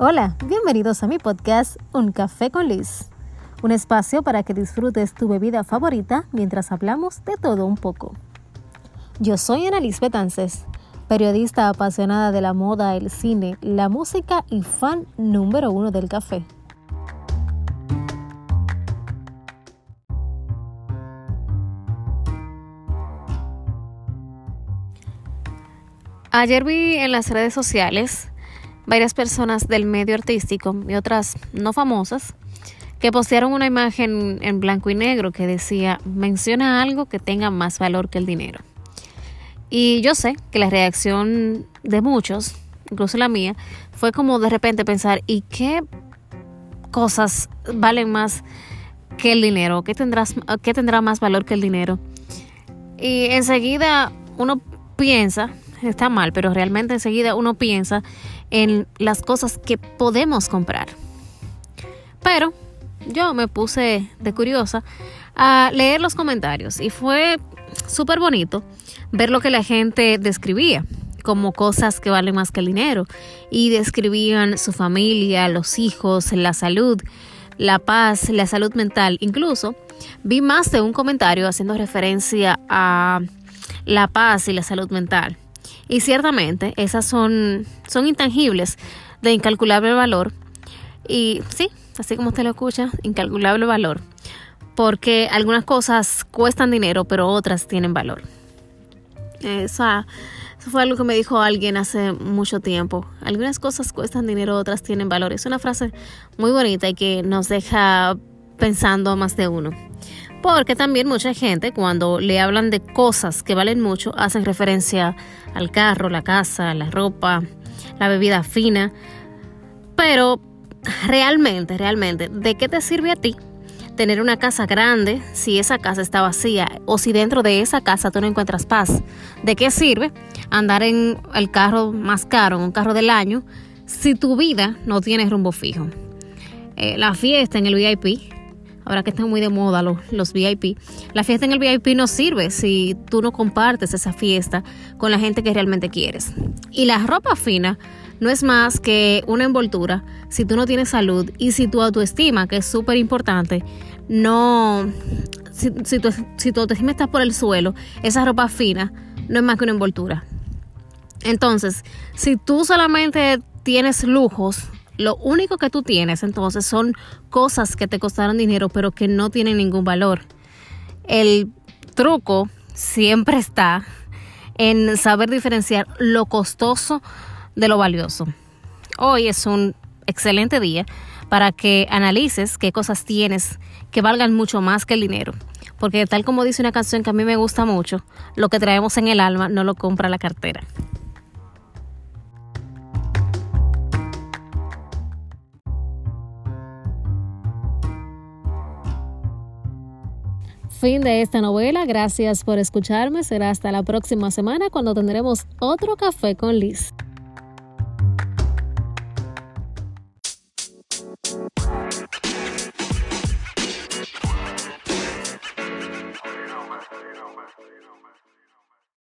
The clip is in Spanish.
Hola, bienvenidos a mi podcast Un Café con Liz, un espacio para que disfrutes tu bebida favorita mientras hablamos de todo un poco. Yo soy Ana Liz Betances, periodista apasionada de la moda, el cine, la música y fan número uno del café. Ayer vi en las redes sociales varias personas del medio artístico y otras no famosas que postearon una imagen en blanco y negro que decía, menciona algo que tenga más valor que el dinero. Y yo sé que la reacción de muchos, incluso la mía, fue como de repente pensar, ¿y qué cosas valen más que el dinero? ¿Qué, tendrás, qué tendrá más valor que el dinero? Y enseguida uno piensa, está mal, pero realmente enseguida uno piensa en las cosas que podemos comprar. Pero yo me puse de curiosa a leer los comentarios y fue súper bonito ver lo que la gente describía como cosas que valen más que el dinero y describían su familia, los hijos, la salud, la paz, la salud mental. Incluso vi más de un comentario haciendo referencia a la paz y la salud mental. Y ciertamente esas son, son intangibles de incalculable valor. Y sí, así como usted lo escucha, incalculable valor. Porque algunas cosas cuestan dinero, pero otras tienen valor. Esa, eso fue algo que me dijo alguien hace mucho tiempo. Algunas cosas cuestan dinero, otras tienen valor. Es una frase muy bonita y que nos deja pensando a más de uno. Porque también mucha gente cuando le hablan de cosas que valen mucho hacen referencia al carro, la casa, la ropa, la bebida fina. Pero realmente, realmente, ¿de qué te sirve a ti tener una casa grande si esa casa está vacía o si dentro de esa casa tú no encuentras paz? ¿De qué sirve andar en el carro más caro, en un carro del año, si tu vida no tiene rumbo fijo? Eh, la fiesta en el VIP ahora que están muy de moda los, los VIP, la fiesta en el VIP no sirve si tú no compartes esa fiesta con la gente que realmente quieres. Y la ropa fina no es más que una envoltura si tú no tienes salud y si tu autoestima, que es súper importante, no... Si, si, tu, si tu autoestima está por el suelo, esa ropa fina no es más que una envoltura. Entonces, si tú solamente tienes lujos, lo único que tú tienes entonces son cosas que te costaron dinero pero que no tienen ningún valor. El truco siempre está en saber diferenciar lo costoso de lo valioso. Hoy es un excelente día para que analices qué cosas tienes que valgan mucho más que el dinero. Porque tal como dice una canción que a mí me gusta mucho, lo que traemos en el alma no lo compra la cartera. Fin de esta novela. Gracias por escucharme. Será hasta la próxima semana cuando tendremos otro café con Liz.